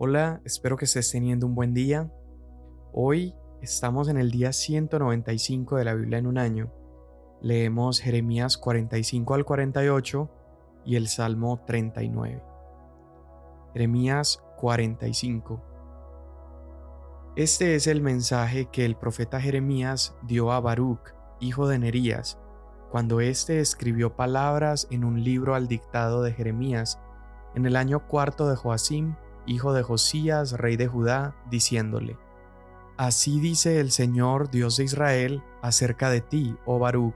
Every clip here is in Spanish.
Hola, espero que estés teniendo un buen día. Hoy estamos en el día 195 de la Biblia en un año. Leemos Jeremías 45 al 48 y el Salmo 39. Jeremías 45. Este es el mensaje que el profeta Jeremías dio a Baruch, hijo de Nerías, cuando éste escribió palabras en un libro al dictado de Jeremías en el año cuarto de Joacim, hijo de Josías, rey de Judá, diciéndole, Así dice el Señor Dios de Israel acerca de ti, oh Baruch.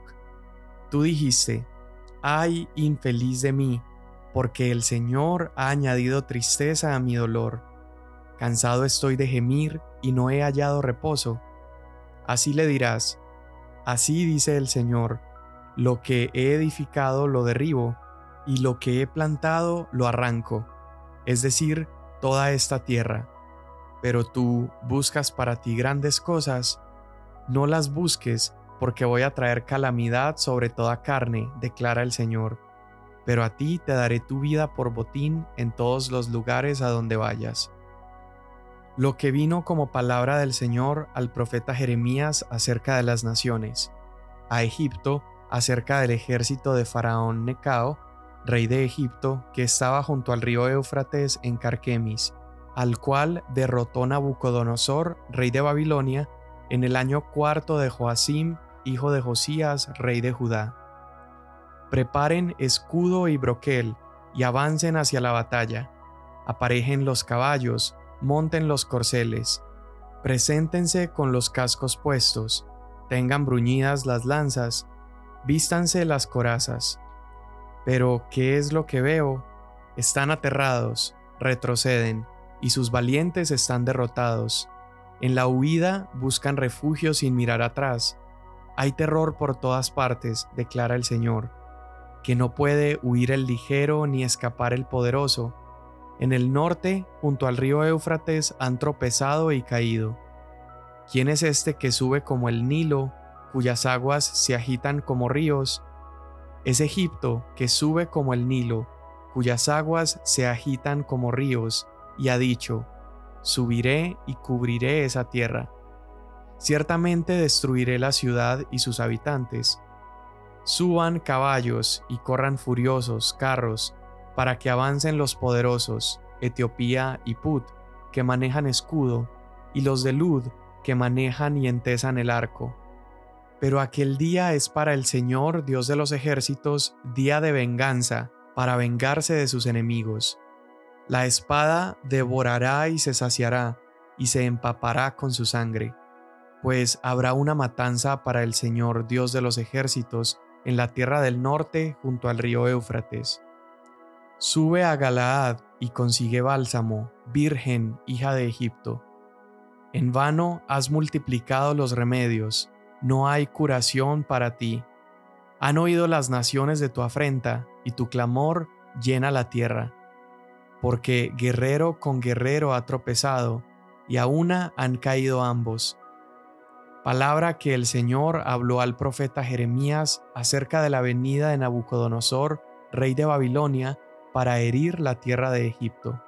Tú dijiste, ay infeliz de mí, porque el Señor ha añadido tristeza a mi dolor. Cansado estoy de gemir y no he hallado reposo. Así le dirás, así dice el Señor, lo que he edificado lo derribo, y lo que he plantado lo arranco, es decir, toda esta tierra. Pero tú buscas para ti grandes cosas, no las busques, porque voy a traer calamidad sobre toda carne, declara el Señor. Pero a ti te daré tu vida por botín en todos los lugares a donde vayas. Lo que vino como palabra del Señor al profeta Jeremías acerca de las naciones, a Egipto acerca del ejército de Faraón Necao, rey de Egipto, que estaba junto al río Éufrates en Carquemis, al cual derrotó Nabucodonosor, rey de Babilonia, en el año cuarto de Joacim, hijo de Josías, rey de Judá. Preparen escudo y broquel, y avancen hacia la batalla. Aparejen los caballos, monten los corceles. Preséntense con los cascos puestos, tengan bruñidas las lanzas, vístanse las corazas pero, ¿qué es lo que veo? Están aterrados, retroceden, y sus valientes están derrotados. En la huida buscan refugio sin mirar atrás. Hay terror por todas partes, declara el Señor, que no puede huir el ligero ni escapar el poderoso. En el norte, junto al río Éufrates, han tropezado y caído. ¿Quién es este que sube como el Nilo, cuyas aguas se agitan como ríos? Es Egipto que sube como el Nilo, cuyas aguas se agitan como ríos, y ha dicho, Subiré y cubriré esa tierra. Ciertamente destruiré la ciudad y sus habitantes. Suban caballos y corran furiosos carros, para que avancen los poderosos, Etiopía y Put, que manejan escudo, y los de Lud, que manejan y entesan el arco pero aquel día es para el Señor, Dios de los ejércitos, día de venganza, para vengarse de sus enemigos. La espada devorará y se saciará, y se empapará con su sangre, pues habrá una matanza para el Señor, Dios de los ejércitos, en la tierra del norte junto al río Éufrates. Sube a Galaad y consigue bálsamo, virgen, hija de Egipto. En vano has multiplicado los remedios, no hay curación para ti. Han oído las naciones de tu afrenta, y tu clamor llena la tierra. Porque guerrero con guerrero ha tropezado, y a una han caído ambos. Palabra que el Señor habló al profeta Jeremías acerca de la venida de Nabucodonosor, rey de Babilonia, para herir la tierra de Egipto.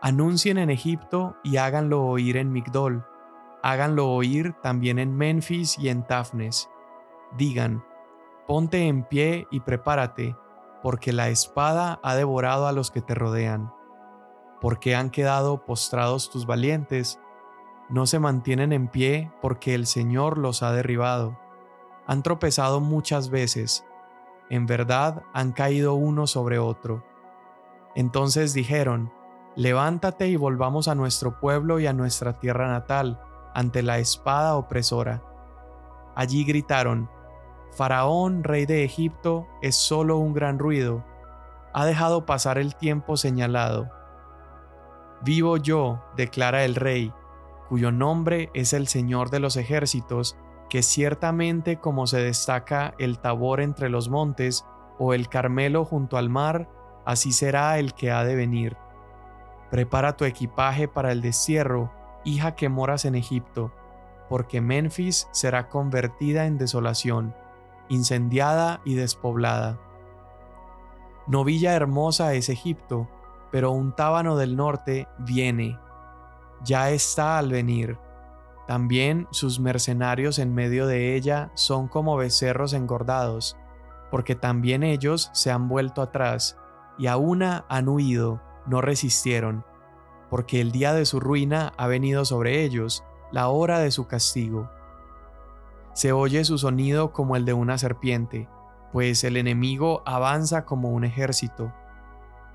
Anuncien en Egipto y háganlo oír en Migdol, Háganlo oír también en Memphis y en Tafnes. Digan, ponte en pie y prepárate, porque la espada ha devorado a los que te rodean. Porque han quedado postrados tus valientes, no se mantienen en pie porque el Señor los ha derribado. Han tropezado muchas veces, en verdad han caído uno sobre otro. Entonces dijeron, Levántate y volvamos a nuestro pueblo y a nuestra tierra natal ante la espada opresora. Allí gritaron, Faraón, rey de Egipto, es solo un gran ruido, ha dejado pasar el tiempo señalado. Vivo yo, declara el rey, cuyo nombre es el Señor de los ejércitos, que ciertamente como se destaca el Tabor entre los montes, o el Carmelo junto al mar, así será el que ha de venir. Prepara tu equipaje para el destierro, hija que moras en Egipto, porque Memphis será convertida en desolación, incendiada y despoblada. Novilla hermosa es Egipto, pero un tábano del norte viene, ya está al venir. También sus mercenarios en medio de ella son como becerros engordados, porque también ellos se han vuelto atrás, y a una han huido, no resistieron, porque el día de su ruina ha venido sobre ellos, la hora de su castigo. Se oye su sonido como el de una serpiente, pues el enemigo avanza como un ejército.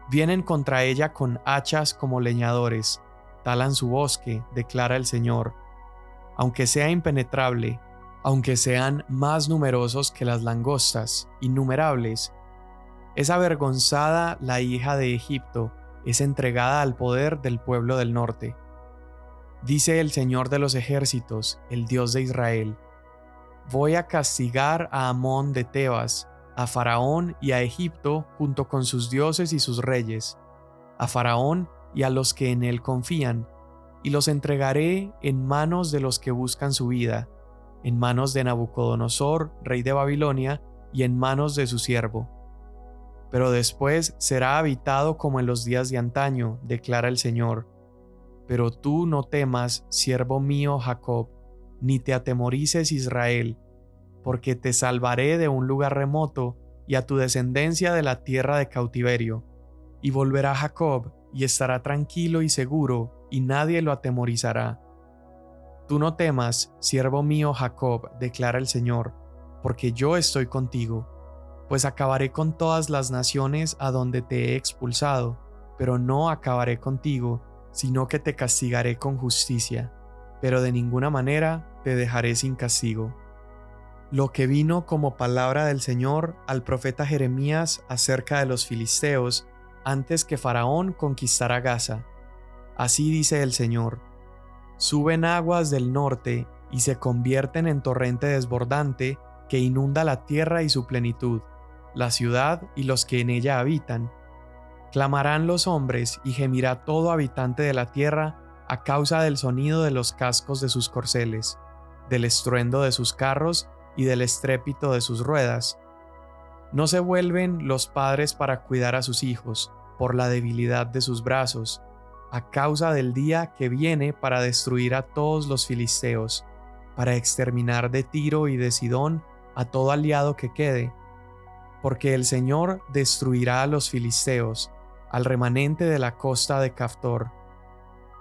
Vienen contra ella con hachas como leñadores, talan su bosque, declara el Señor. Aunque sea impenetrable, aunque sean más numerosos que las langostas, innumerables, es avergonzada la hija de Egipto, es entregada al poder del pueblo del norte. Dice el Señor de los ejércitos, el Dios de Israel, Voy a castigar a Amón de Tebas, a Faraón y a Egipto junto con sus dioses y sus reyes, a Faraón y a los que en él confían, y los entregaré en manos de los que buscan su vida, en manos de Nabucodonosor, rey de Babilonia, y en manos de su siervo. Pero después será habitado como en los días de antaño, declara el Señor. Pero tú no temas, siervo mío Jacob, ni te atemorices Israel, porque te salvaré de un lugar remoto y a tu descendencia de la tierra de cautiverio. Y volverá Jacob, y estará tranquilo y seguro, y nadie lo atemorizará. Tú no temas, siervo mío Jacob, declara el Señor, porque yo estoy contigo, pues acabaré con todas las naciones a donde te he expulsado, pero no acabaré contigo, sino que te castigaré con justicia, pero de ninguna manera te dejaré sin castigo. Lo que vino como palabra del Señor al profeta Jeremías acerca de los filisteos antes que Faraón conquistara Gaza. Así dice el Señor, suben aguas del norte y se convierten en torrente desbordante que inunda la tierra y su plenitud, la ciudad y los que en ella habitan. Clamarán los hombres y gemirá todo habitante de la tierra a causa del sonido de los cascos de sus corceles del estruendo de sus carros y del estrépito de sus ruedas. No se vuelven los padres para cuidar a sus hijos por la debilidad de sus brazos, a causa del día que viene para destruir a todos los filisteos, para exterminar de Tiro y de Sidón a todo aliado que quede, porque el Señor destruirá a los filisteos, al remanente de la costa de Caftor.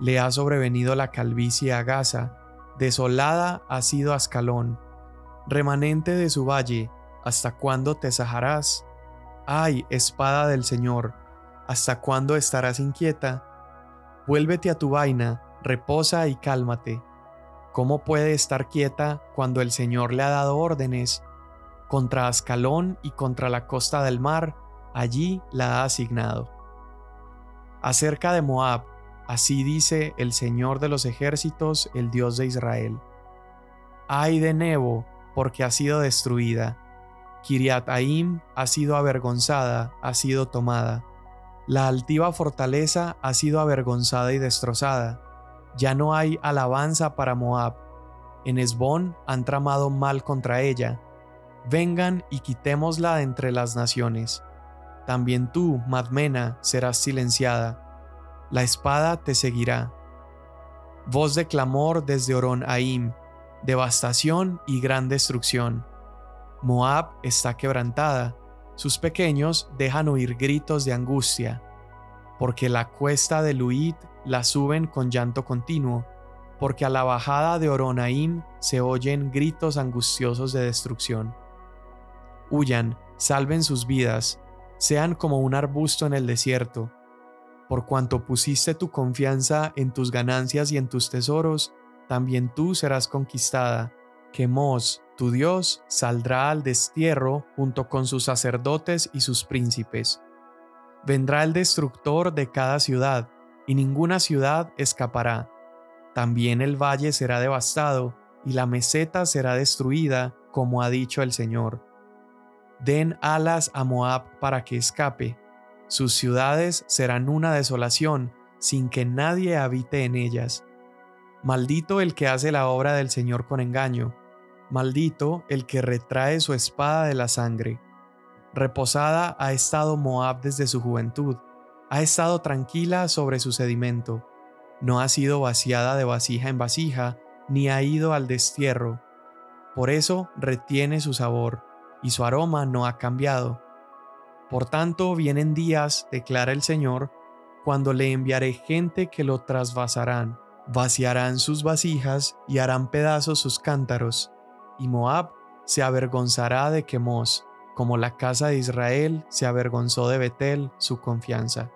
Le ha sobrevenido la calvicie a Gaza, Desolada ha sido Ascalón, remanente de su valle, ¿hasta cuándo te sajarás? Ay, espada del Señor, ¿hasta cuándo estarás inquieta? Vuélvete a tu vaina, reposa y cálmate. ¿Cómo puede estar quieta cuando el Señor le ha dado órdenes? Contra Ascalón y contra la costa del mar, allí la ha asignado. Acerca de Moab, Así dice el Señor de los ejércitos, el Dios de Israel. Ay de Nebo, porque ha sido destruida. Kiriataim ha sido avergonzada, ha sido tomada. La altiva fortaleza ha sido avergonzada y destrozada. Ya no hay alabanza para Moab. En Esbón han tramado mal contra ella. Vengan y quitémosla entre las naciones. También tú, Madmena, serás silenciada la espada te seguirá. Voz de clamor desde Oron Aim, devastación y gran destrucción. Moab está quebrantada, sus pequeños dejan oír gritos de angustia, porque la cuesta de Luid la suben con llanto continuo, porque a la bajada de Oronaim se oyen gritos angustiosos de destrucción. Huyan, salven sus vidas, sean como un arbusto en el desierto, por cuanto pusiste tu confianza en tus ganancias y en tus tesoros, también tú serás conquistada. Que Mos, tu Dios, saldrá al destierro junto con sus sacerdotes y sus príncipes. Vendrá el destructor de cada ciudad, y ninguna ciudad escapará. También el valle será devastado, y la meseta será destruida, como ha dicho el Señor. Den alas a Moab para que escape, sus ciudades serán una desolación, sin que nadie habite en ellas. Maldito el que hace la obra del Señor con engaño, maldito el que retrae su espada de la sangre. Reposada ha estado Moab desde su juventud, ha estado tranquila sobre su sedimento, no ha sido vaciada de vasija en vasija, ni ha ido al destierro. Por eso retiene su sabor, y su aroma no ha cambiado. Por tanto, vienen días, declara el Señor, cuando le enviaré gente que lo trasvasarán, vaciarán sus vasijas y harán pedazos sus cántaros, y Moab se avergonzará de Quemos, como la casa de Israel se avergonzó de Betel, su confianza.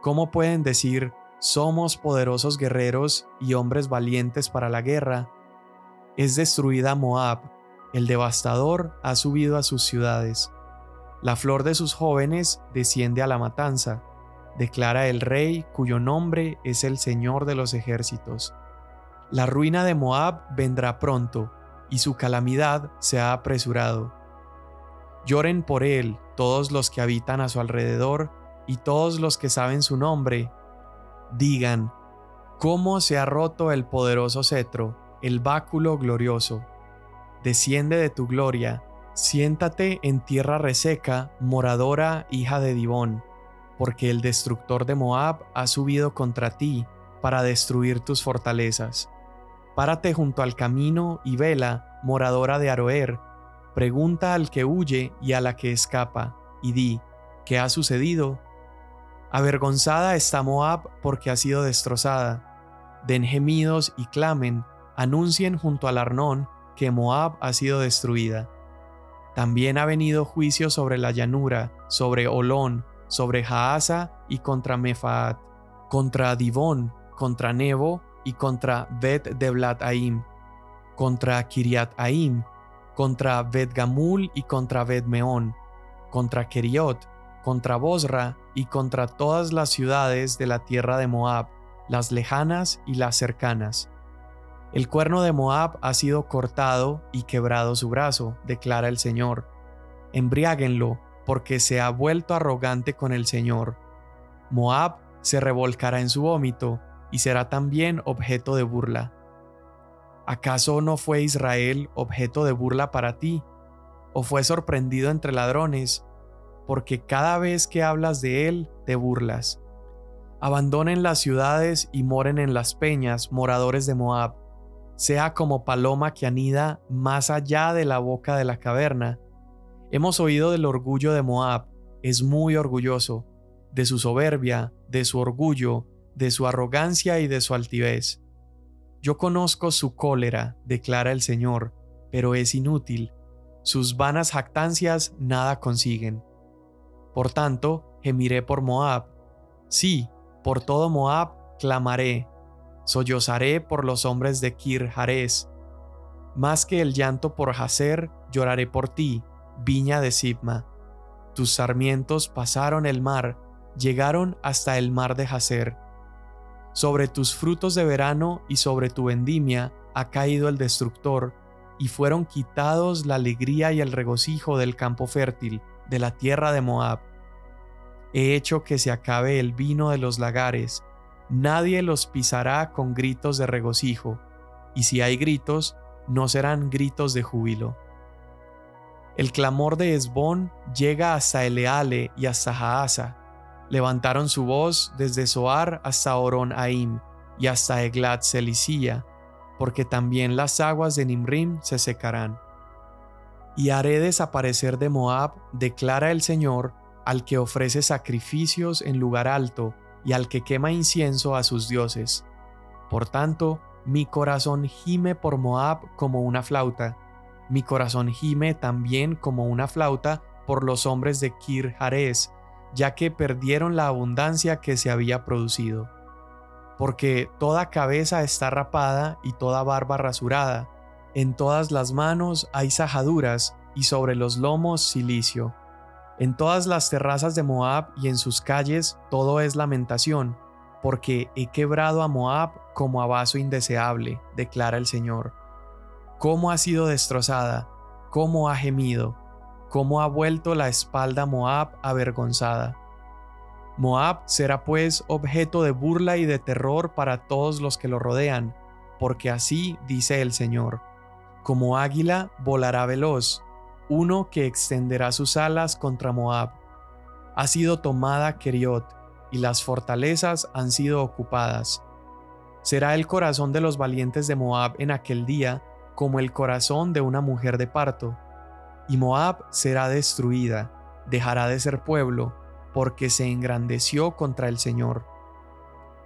¿Cómo pueden decir, somos poderosos guerreros y hombres valientes para la guerra? Es destruida Moab, el devastador ha subido a sus ciudades. La flor de sus jóvenes desciende a la matanza, declara el rey cuyo nombre es el Señor de los ejércitos. La ruina de Moab vendrá pronto, y su calamidad se ha apresurado. Lloren por él todos los que habitan a su alrededor y todos los que saben su nombre. Digan, ¿cómo se ha roto el poderoso cetro, el báculo glorioso? Desciende de tu gloria, siéntate en tierra reseca, moradora hija de Dibón porque el destructor de Moab ha subido contra ti para destruir tus fortalezas. Párate junto al camino y vela, moradora de Aroer, pregunta al que huye y a la que escapa, y di, ¿qué ha sucedido? Avergonzada está Moab porque ha sido destrozada. Den gemidos y clamen, anuncien junto al Arnón que Moab ha sido destruida. También ha venido juicio sobre la llanura, sobre Olón, sobre Jaasa y contra Mefaat, contra Divón, contra Nebo y contra Bet Deblat-Aim, contra Kiriat Aim, contra Bet Gamul y contra Bet Meón, contra Keriot, contra Bosra y contra todas las ciudades de la tierra de Moab, las lejanas y las cercanas. El cuerno de Moab ha sido cortado y quebrado su brazo, declara el Señor. Embriáguenlo porque se ha vuelto arrogante con el Señor. Moab se revolcará en su vómito y será también objeto de burla. ¿Acaso no fue Israel objeto de burla para ti? ¿O fue sorprendido entre ladrones? Porque cada vez que hablas de él, te burlas. Abandonen las ciudades y moren en las peñas, moradores de Moab. Sea como paloma que anida más allá de la boca de la caverna, Hemos oído del orgullo de Moab, es muy orgulloso, de su soberbia, de su orgullo, de su arrogancia y de su altivez. Yo conozco su cólera, declara el Señor, pero es inútil. Sus vanas jactancias nada consiguen. Por tanto, gemiré por Moab. Sí, por todo Moab clamaré. Sollozaré por los hombres de Kir Jarez. Más que el llanto por Hazer, lloraré por ti, viña de Sibma. Tus sarmientos pasaron el mar, llegaron hasta el mar de Jazer. Sobre tus frutos de verano y sobre tu vendimia ha caído el destructor, y fueron quitados la alegría y el regocijo del campo fértil, de la tierra de Moab. He hecho que se acabe el vino de los lagares, nadie los pisará con gritos de regocijo, y si hay gritos, no serán gritos de júbilo. El clamor de Esbón llega hasta Eleale y hasta Jaasa. Levantaron su voz desde Soar hasta Oron Aim y hasta Eglat Selicía, porque también las aguas de Nimrim se secarán. Y haré desaparecer de Moab, declara el Señor, al que ofrece sacrificios en lugar alto y al que quema incienso a sus dioses. Por tanto, mi corazón gime por Moab como una flauta, mi corazón gime también como una flauta por los hombres de Kir Jarez, ya que perdieron la abundancia que se había producido. Porque toda cabeza está rapada y toda barba rasurada, en todas las manos hay sajaduras y sobre los lomos silicio. En todas las terrazas de Moab y en sus calles todo es lamentación, porque he quebrado a Moab como a vaso indeseable, declara el Señor cómo ha sido destrozada, cómo ha gemido, cómo ha vuelto la espalda Moab avergonzada. Moab será pues objeto de burla y de terror para todos los que lo rodean, porque así dice el Señor. Como águila volará veloz, uno que extenderá sus alas contra Moab. Ha sido tomada Keriot, y las fortalezas han sido ocupadas. Será el corazón de los valientes de Moab en aquel día como el corazón de una mujer de parto, y Moab será destruida, dejará de ser pueblo, porque se engrandeció contra el Señor.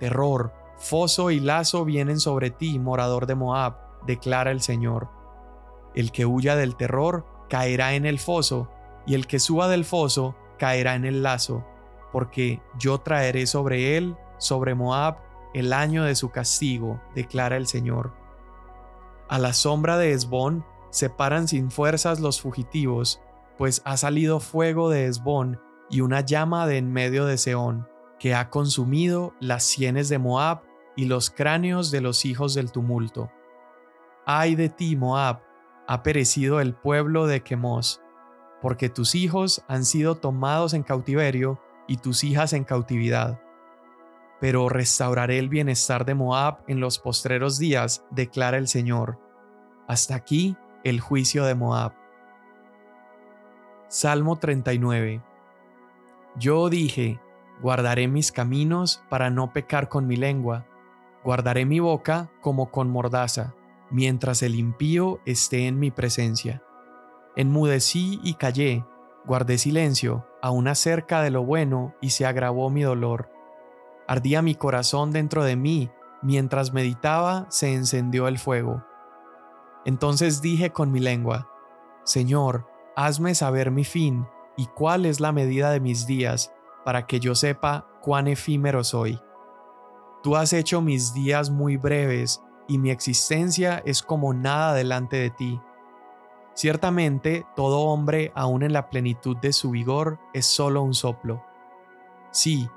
Terror, foso y lazo vienen sobre ti, morador de Moab, declara el Señor. El que huya del terror caerá en el foso, y el que suba del foso caerá en el lazo, porque yo traeré sobre él, sobre Moab, el año de su castigo, declara el Señor. A la sombra de Esbón se paran sin fuerzas los fugitivos, pues ha salido fuego de Esbón y una llama de en medio de Seón, que ha consumido las sienes de Moab y los cráneos de los hijos del tumulto. Ay de ti, Moab, ha perecido el pueblo de Quemos, porque tus hijos han sido tomados en cautiverio y tus hijas en cautividad. Pero restauraré el bienestar de Moab en los postreros días, declara el Señor. Hasta aquí el juicio de Moab. Salmo 39 Yo dije, guardaré mis caminos para no pecar con mi lengua, guardaré mi boca como con mordaza, mientras el impío esté en mi presencia. Enmudecí y callé, guardé silencio, aún acerca de lo bueno, y se agravó mi dolor. Ardía mi corazón dentro de mí, mientras meditaba se encendió el fuego. Entonces dije con mi lengua, Señor, hazme saber mi fin y cuál es la medida de mis días, para que yo sepa cuán efímero soy. Tú has hecho mis días muy breves, y mi existencia es como nada delante de ti. Ciertamente, todo hombre, aun en la plenitud de su vigor, es solo un soplo. Sí,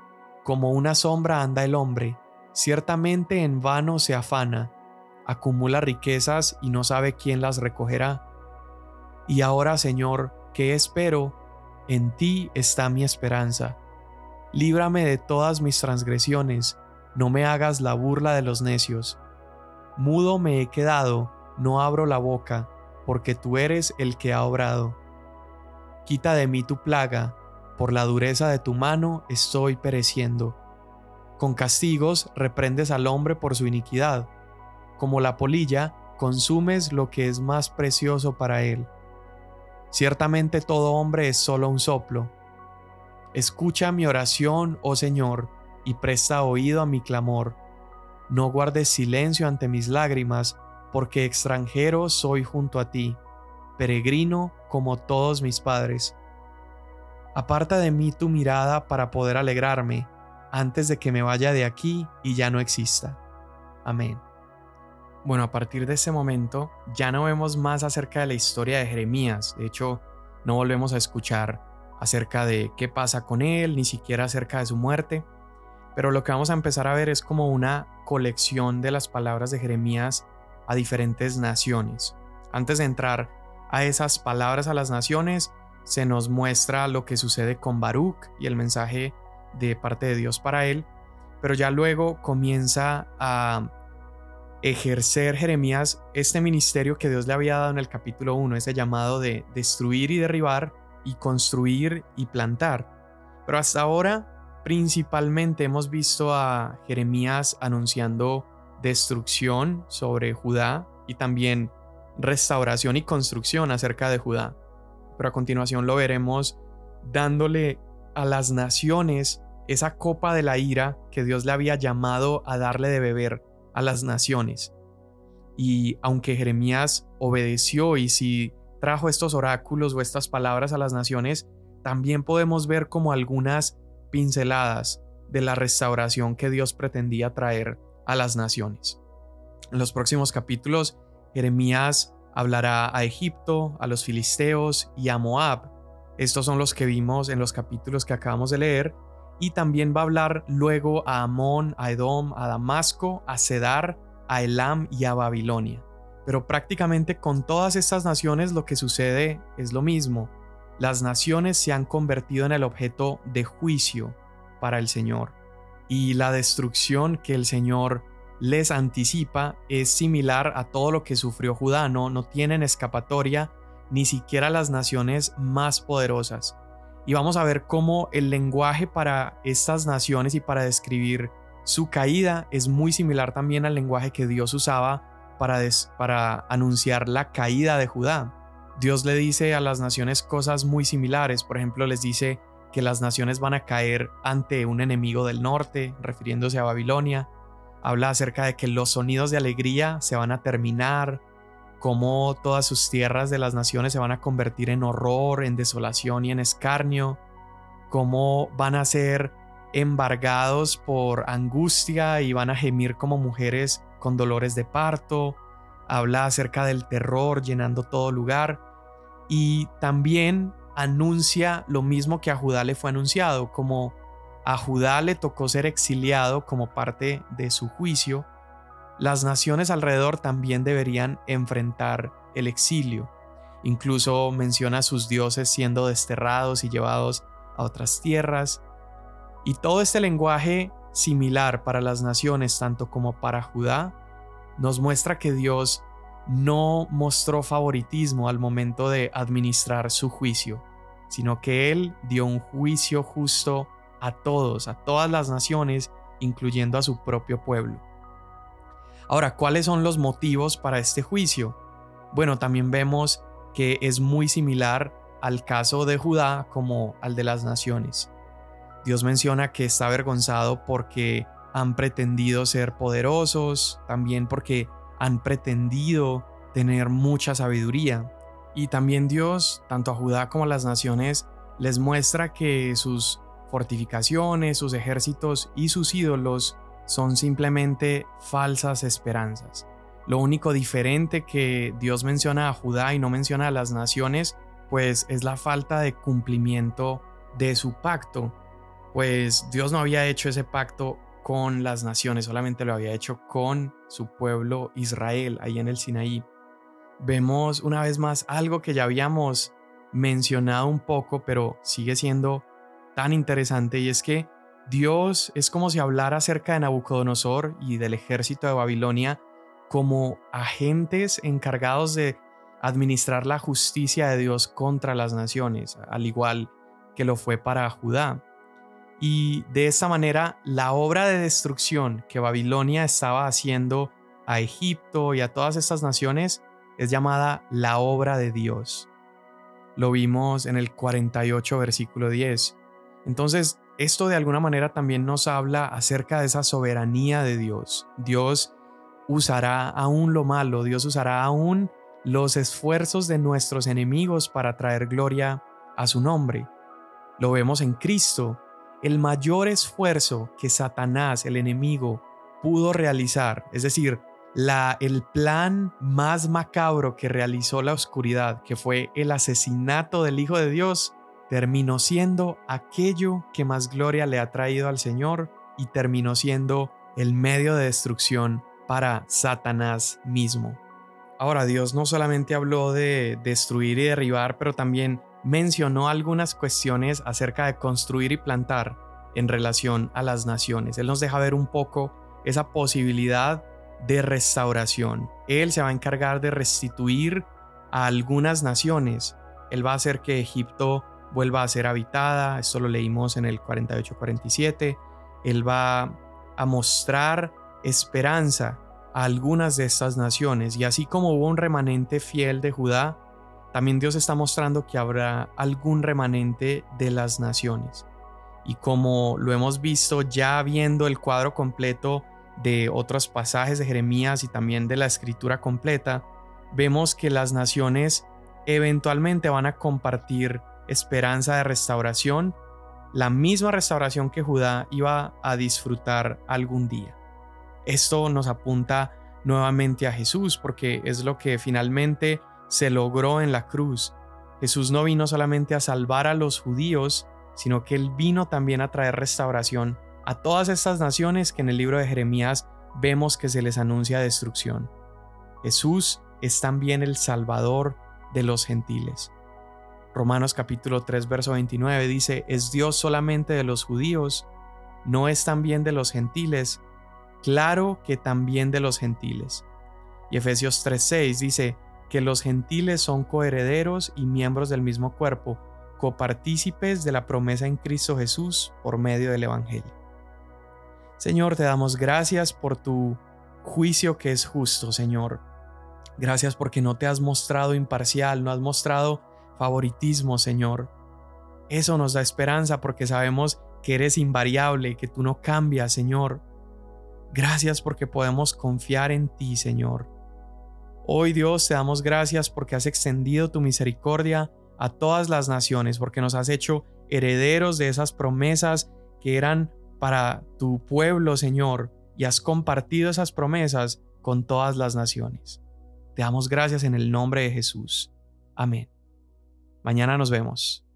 como una sombra anda el hombre, ciertamente en vano se afana, acumula riquezas y no sabe quién las recogerá. Y ahora, Señor, ¿qué espero? En ti está mi esperanza. Líbrame de todas mis transgresiones, no me hagas la burla de los necios. Mudo me he quedado, no abro la boca porque tú eres el que ha obrado. Quita de mí tu plaga, por la dureza de tu mano estoy pereciendo. Con castigos reprendes al hombre por su iniquidad, como la polilla consumes lo que es más precioso para él. Ciertamente todo hombre es solo un soplo. Escucha mi oración, oh Señor, y presta oído a mi clamor. No guardes silencio ante mis lágrimas, porque extranjero soy junto a ti, peregrino como todos mis padres. Aparta de mí tu mirada para poder alegrarme, antes de que me vaya de aquí y ya no exista. Amén. Bueno, a partir de ese momento ya no vemos más acerca de la historia de Jeremías, de hecho no volvemos a escuchar acerca de qué pasa con él, ni siquiera acerca de su muerte, pero lo que vamos a empezar a ver es como una colección de las palabras de Jeremías a diferentes naciones. Antes de entrar a esas palabras a las naciones, se nos muestra lo que sucede con Baruch y el mensaje de parte de Dios para él, pero ya luego comienza a ejercer Jeremías este ministerio que Dios le había dado en el capítulo 1, ese llamado de destruir y derribar y construir y plantar. Pero hasta ahora principalmente hemos visto a Jeremías anunciando destrucción sobre Judá y también restauración y construcción acerca de Judá. Pero a continuación lo veremos dándole a las naciones esa copa de la ira que Dios le había llamado a darle de beber a las naciones. Y aunque Jeremías obedeció y si trajo estos oráculos o estas palabras a las naciones, también podemos ver como algunas pinceladas de la restauración que Dios pretendía traer a las naciones. En los próximos capítulos, Jeremías hablará a Egipto, a los filisteos y a Moab. Estos son los que vimos en los capítulos que acabamos de leer. Y también va a hablar luego a Amón, a Edom, a Damasco, a Cedar, a Elam y a Babilonia. Pero prácticamente con todas estas naciones lo que sucede es lo mismo. Las naciones se han convertido en el objeto de juicio para el Señor y la destrucción que el Señor les anticipa es similar a todo lo que sufrió Judá, no, tienen escapatoria ni siquiera las naciones más poderosas. y vamos a ver cómo el lenguaje para estas naciones y para describir su caída es muy similar también al lenguaje que Dios usaba para, para anunciar la caída de Judá. Dios le dice a las naciones cosas muy similares, por ejemplo les dice que las naciones van a caer ante un enemigo del norte, refiriéndose a Babilonia. Habla acerca de que los sonidos de alegría se van a terminar, cómo todas sus tierras de las naciones se van a convertir en horror, en desolación y en escarnio, cómo van a ser embargados por angustia y van a gemir como mujeres con dolores de parto, habla acerca del terror llenando todo lugar y también anuncia lo mismo que a Judá le fue anunciado, como a Judá le tocó ser exiliado como parte de su juicio, las naciones alrededor también deberían enfrentar el exilio. Incluso menciona a sus dioses siendo desterrados y llevados a otras tierras. Y todo este lenguaje similar para las naciones, tanto como para Judá, nos muestra que Dios no mostró favoritismo al momento de administrar su juicio, sino que Él dio un juicio justo a todos, a todas las naciones, incluyendo a su propio pueblo. Ahora, ¿cuáles son los motivos para este juicio? Bueno, también vemos que es muy similar al caso de Judá como al de las naciones. Dios menciona que está avergonzado porque han pretendido ser poderosos, también porque han pretendido tener mucha sabiduría. Y también Dios, tanto a Judá como a las naciones, les muestra que sus fortificaciones, sus ejércitos y sus ídolos son simplemente falsas esperanzas. Lo único diferente que Dios menciona a Judá y no menciona a las naciones, pues es la falta de cumplimiento de su pacto, pues Dios no había hecho ese pacto con las naciones, solamente lo había hecho con su pueblo Israel ahí en el Sinaí. Vemos una vez más algo que ya habíamos mencionado un poco, pero sigue siendo tan interesante y es que Dios es como si hablara acerca de Nabucodonosor y del ejército de Babilonia como agentes encargados de administrar la justicia de Dios contra las naciones, al igual que lo fue para Judá. Y de esta manera, la obra de destrucción que Babilonia estaba haciendo a Egipto y a todas estas naciones es llamada la obra de Dios. Lo vimos en el 48 versículo 10. Entonces, esto de alguna manera también nos habla acerca de esa soberanía de Dios. Dios usará aún lo malo, Dios usará aún los esfuerzos de nuestros enemigos para traer gloria a su nombre. Lo vemos en Cristo. El mayor esfuerzo que Satanás, el enemigo, pudo realizar, es decir, la, el plan más macabro que realizó la oscuridad, que fue el asesinato del Hijo de Dios, terminó siendo aquello que más gloria le ha traído al Señor y terminó siendo el medio de destrucción para Satanás mismo. Ahora Dios no solamente habló de destruir y derribar, pero también mencionó algunas cuestiones acerca de construir y plantar en relación a las naciones. Él nos deja ver un poco esa posibilidad de restauración. Él se va a encargar de restituir a algunas naciones. Él va a hacer que Egipto vuelva a ser habitada, esto lo leímos en el 48-47, Él va a mostrar esperanza a algunas de estas naciones y así como hubo un remanente fiel de Judá, también Dios está mostrando que habrá algún remanente de las naciones. Y como lo hemos visto ya viendo el cuadro completo de otros pasajes de Jeremías y también de la escritura completa, vemos que las naciones eventualmente van a compartir esperanza de restauración, la misma restauración que Judá iba a disfrutar algún día. Esto nos apunta nuevamente a Jesús porque es lo que finalmente se logró en la cruz. Jesús no vino solamente a salvar a los judíos, sino que él vino también a traer restauración a todas estas naciones que en el libro de Jeremías vemos que se les anuncia destrucción. Jesús es también el Salvador de los gentiles. Romanos capítulo 3, verso 29 dice, ¿es Dios solamente de los judíos? ¿No es también de los gentiles? Claro que también de los gentiles. Y Efesios 3:6 dice que los gentiles son coherederos y miembros del mismo cuerpo, copartícipes de la promesa en Cristo Jesús por medio del Evangelio. Señor, te damos gracias por tu juicio que es justo, Señor. Gracias porque no te has mostrado imparcial, no has mostrado favoritismo, Señor. Eso nos da esperanza porque sabemos que eres invariable, que tú no cambias, Señor. Gracias porque podemos confiar en ti, Señor. Hoy Dios te damos gracias porque has extendido tu misericordia a todas las naciones, porque nos has hecho herederos de esas promesas que eran para tu pueblo, Señor, y has compartido esas promesas con todas las naciones. Te damos gracias en el nombre de Jesús. Amén. Mañana nos vemos.